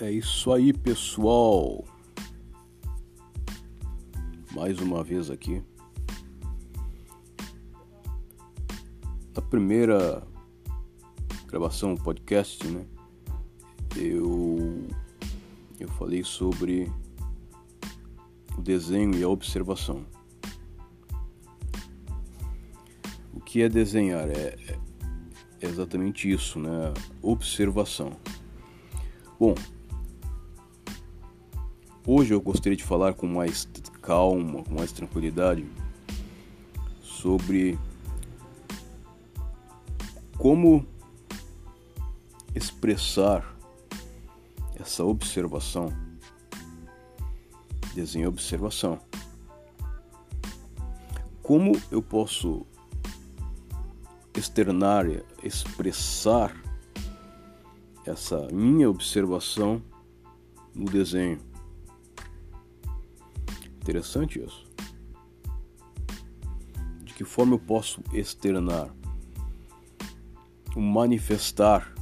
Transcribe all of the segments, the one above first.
É isso aí, pessoal. Mais uma vez aqui. Na primeira gravação podcast, né? Eu eu falei sobre o desenho e a observação. O que é desenhar? É, é exatamente isso, né? Observação. Bom, Hoje eu gostaria de falar com mais calma, com mais tranquilidade sobre como expressar essa observação, desenho observação. Como eu posso externar, expressar essa minha observação no desenho? Interessante isso. De que forma eu posso externar, manifestar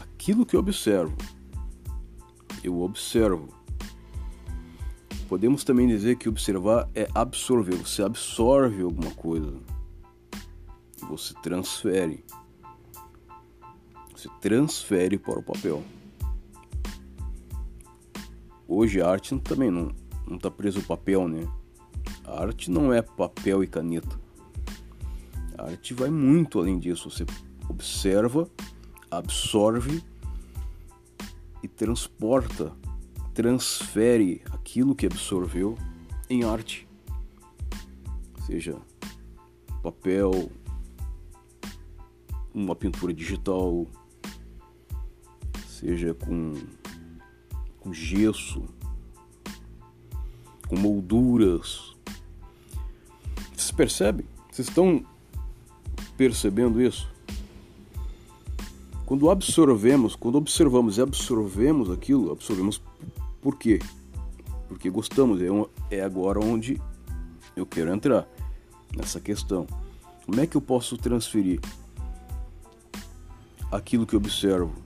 aquilo que eu observo? Eu observo. Podemos também dizer que observar é absorver. Você absorve alguma coisa. Você transfere. Você transfere para o papel. Hoje a arte também não, não está preso o papel, né? A arte não é papel e caneta. A arte vai muito além disso. Você observa, absorve e transporta, transfere aquilo que absorveu em arte. Seja papel, uma pintura digital, seja com, com gesso, com molduras. Vocês percebem? Vocês estão percebendo isso? Quando absorvemos, quando observamos e absorvemos aquilo, absorvemos por quê? Porque gostamos, é, é agora onde eu quero entrar nessa questão. Como é que eu posso transferir aquilo que observo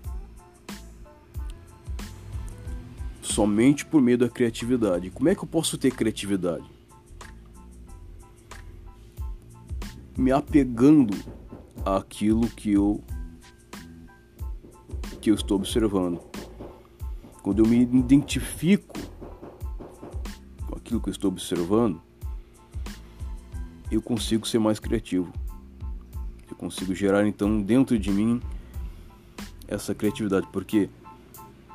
somente por meio da criatividade. Como é que eu posso ter criatividade? Me apegando àquilo que eu que eu estou observando. Quando eu me identifico com aquilo que eu estou observando, eu consigo ser mais criativo. Eu consigo gerar então dentro de mim essa criatividade, porque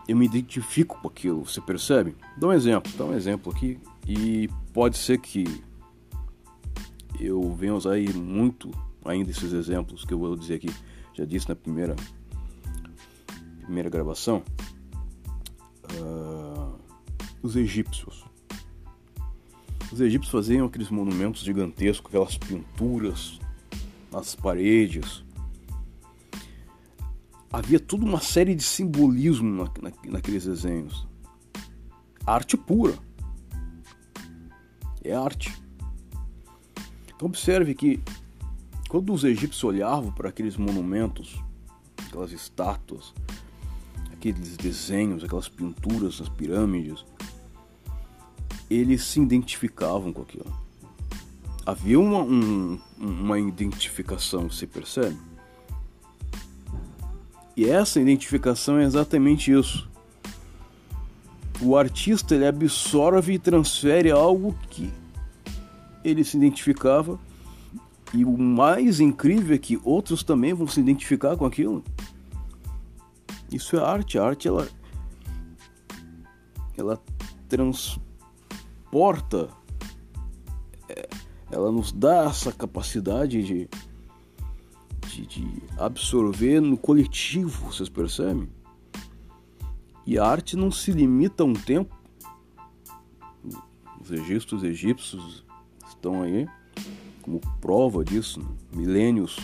eu me identifico com aquilo, você percebe? Dá um exemplo, dá um exemplo aqui e pode ser que eu venha usar aí muito ainda esses exemplos que eu vou dizer aqui. Já disse na primeira primeira gravação. Uh, os egípcios. Os egípcios faziam aqueles monumentos gigantescos, aquelas pinturas nas paredes, havia toda uma série de simbolismo na, na, naqueles desenhos. Arte pura. É arte. Então observe que quando os egípcios olhavam para aqueles monumentos, aquelas estátuas, aqueles desenhos, aquelas pinturas nas pirâmides, eles se identificavam com aquilo. Havia uma, um, uma identificação, você percebe? E essa identificação é exatamente isso. O artista ele absorve e transfere algo que ele se identificava e o mais incrível é que outros também vão se identificar com aquilo. Isso é arte. A arte ela ela transporta é, ela nos dá essa capacidade de de, de absorver no coletivo, vocês percebem? E a arte não se limita a um tempo. Os registros egípcios estão aí como prova disso, milênios.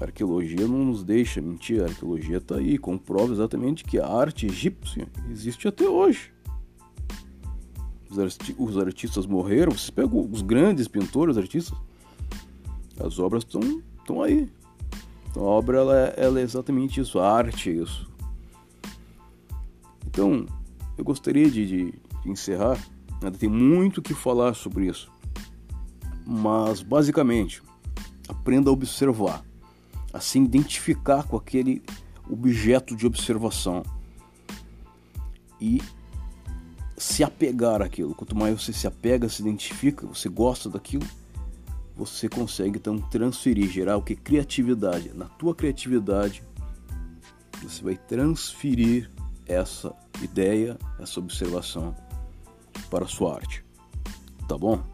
A arqueologia não nos deixa mentir, a arqueologia está aí, comprova exatamente que a arte egípcia existe até hoje. Os, artistas morreram, vocês pegam os grandes pintores, artistas, as obras estão aí. Então a obra ela é, ela é, exatamente isso, a arte é isso. Então, eu gostaria de, de, de encerrar. Ainda tem muito o que falar sobre isso. Mas, basicamente, aprenda a observar, a se identificar com aquele objeto de observação e se apegar àquilo. Quanto mais você se apega, se identifica, você gosta daquilo, você consegue então transferir, gerar o que? Criatividade. Na tua criatividade, você vai transferir essa ideia, essa observação para a sua arte. Tá bom?